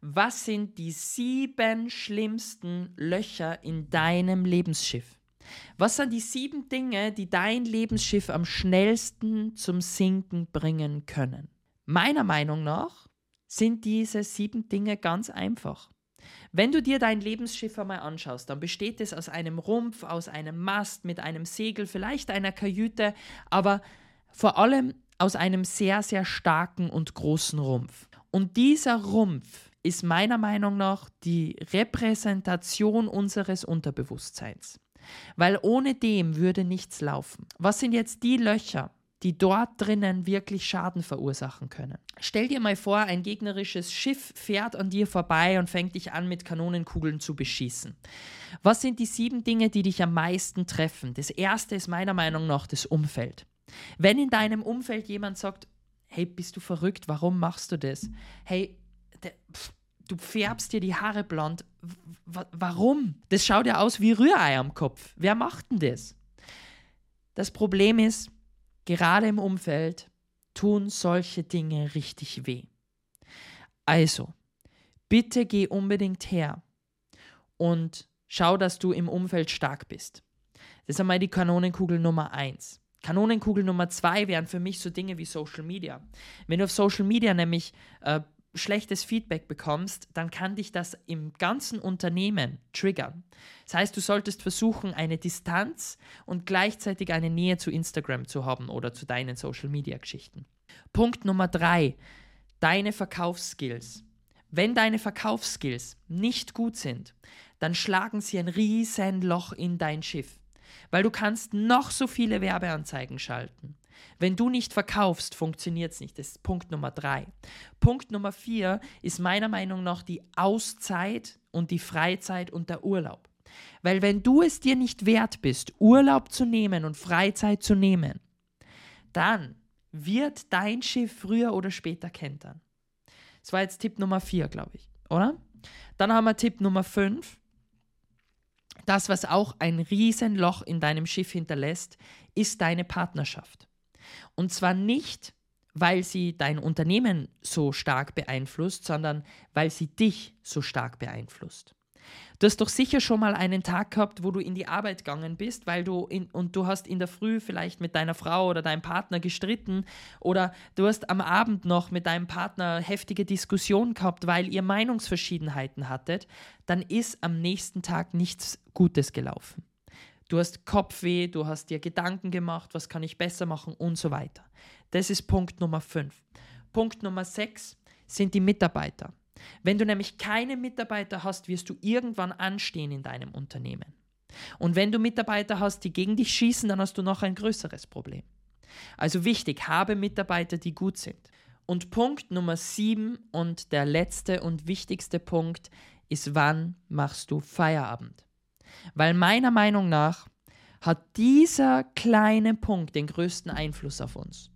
was sind die sieben schlimmsten Löcher in deinem Lebensschiff? Was sind die sieben Dinge, die dein Lebensschiff am schnellsten zum Sinken bringen können? Meiner Meinung nach sind diese sieben Dinge ganz einfach. Wenn du dir dein Lebensschiff einmal anschaust, dann besteht es aus einem Rumpf, aus einem Mast, mit einem Segel, vielleicht einer Kajüte, aber vor allem aus einem sehr, sehr starken und großen Rumpf. Und dieser Rumpf ist meiner Meinung nach die Repräsentation unseres Unterbewusstseins. Weil ohne dem würde nichts laufen. Was sind jetzt die Löcher, die dort drinnen wirklich Schaden verursachen können. Stell dir mal vor, ein gegnerisches Schiff fährt an dir vorbei und fängt dich an, mit Kanonenkugeln zu beschießen. Was sind die sieben Dinge, die dich am meisten treffen? Das erste ist meiner Meinung nach das Umfeld. Wenn in deinem Umfeld jemand sagt, hey, bist du verrückt, warum machst du das? Hey, der, pff, du färbst dir die Haare blond, w warum? Das schaut ja aus wie Rührei am Kopf. Wer macht denn das? Das Problem ist, gerade im Umfeld tun solche Dinge richtig weh. Also, bitte geh unbedingt her und schau, dass du im Umfeld stark bist. Das ist einmal die Kanonenkugel Nummer 1. Kanonenkugel Nummer 2 wären für mich so Dinge wie Social Media. Wenn du auf Social Media nämlich äh, schlechtes Feedback bekommst, dann kann dich das im ganzen Unternehmen triggern. Das heißt, du solltest versuchen, eine Distanz und gleichzeitig eine Nähe zu Instagram zu haben oder zu deinen Social-Media-Geschichten. Punkt Nummer drei, deine Verkaufsskills. Wenn deine Verkaufsskills nicht gut sind, dann schlagen sie ein riesen Loch in dein Schiff, weil du kannst noch so viele Werbeanzeigen schalten. Wenn du nicht verkaufst, funktioniert es nicht. Das ist Punkt Nummer drei. Punkt Nummer vier ist meiner Meinung nach die Auszeit und die Freizeit und der Urlaub. Weil wenn du es dir nicht wert bist, Urlaub zu nehmen und Freizeit zu nehmen, dann wird dein Schiff früher oder später kentern. Das war jetzt Tipp Nummer vier, glaube ich, oder? Dann haben wir Tipp Nummer fünf. Das, was auch ein Riesenloch in deinem Schiff hinterlässt, ist deine Partnerschaft. Und zwar nicht, weil sie dein Unternehmen so stark beeinflusst, sondern weil sie dich so stark beeinflusst. Du hast doch sicher schon mal einen Tag gehabt, wo du in die Arbeit gegangen bist, weil du in, und du hast in der Früh vielleicht mit deiner Frau oder deinem Partner gestritten oder du hast am Abend noch mit deinem Partner heftige Diskussionen gehabt, weil ihr Meinungsverschiedenheiten hattet, dann ist am nächsten Tag nichts Gutes gelaufen. Du hast Kopfweh, du hast dir Gedanken gemacht, was kann ich besser machen und so weiter. Das ist Punkt Nummer 5. Punkt Nummer 6 sind die Mitarbeiter. Wenn du nämlich keine Mitarbeiter hast, wirst du irgendwann anstehen in deinem Unternehmen. Und wenn du Mitarbeiter hast, die gegen dich schießen, dann hast du noch ein größeres Problem. Also wichtig, habe Mitarbeiter, die gut sind. Und Punkt Nummer 7 und der letzte und wichtigste Punkt ist, wann machst du Feierabend? Weil meiner Meinung nach hat dieser kleine Punkt den größten Einfluss auf uns.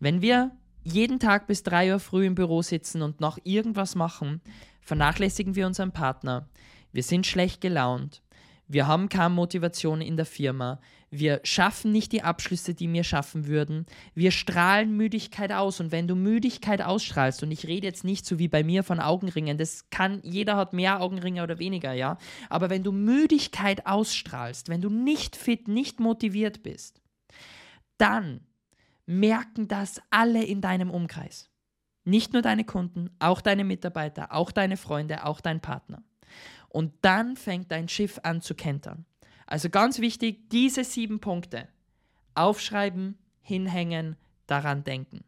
Wenn wir jeden Tag bis drei Uhr früh im Büro sitzen und noch irgendwas machen, vernachlässigen wir unseren Partner, wir sind schlecht gelaunt, wir haben keine Motivation in der Firma. Wir schaffen nicht die Abschlüsse, die wir schaffen würden. Wir strahlen Müdigkeit aus. Und wenn du Müdigkeit ausstrahlst, und ich rede jetzt nicht so wie bei mir von Augenringen, das kann, jeder hat mehr Augenringe oder weniger, ja. Aber wenn du Müdigkeit ausstrahlst, wenn du nicht fit, nicht motiviert bist, dann merken das alle in deinem Umkreis. Nicht nur deine Kunden, auch deine Mitarbeiter, auch deine Freunde, auch dein Partner. Und dann fängt dein Schiff an zu kentern. Also ganz wichtig, diese sieben Punkte aufschreiben, hinhängen, daran denken.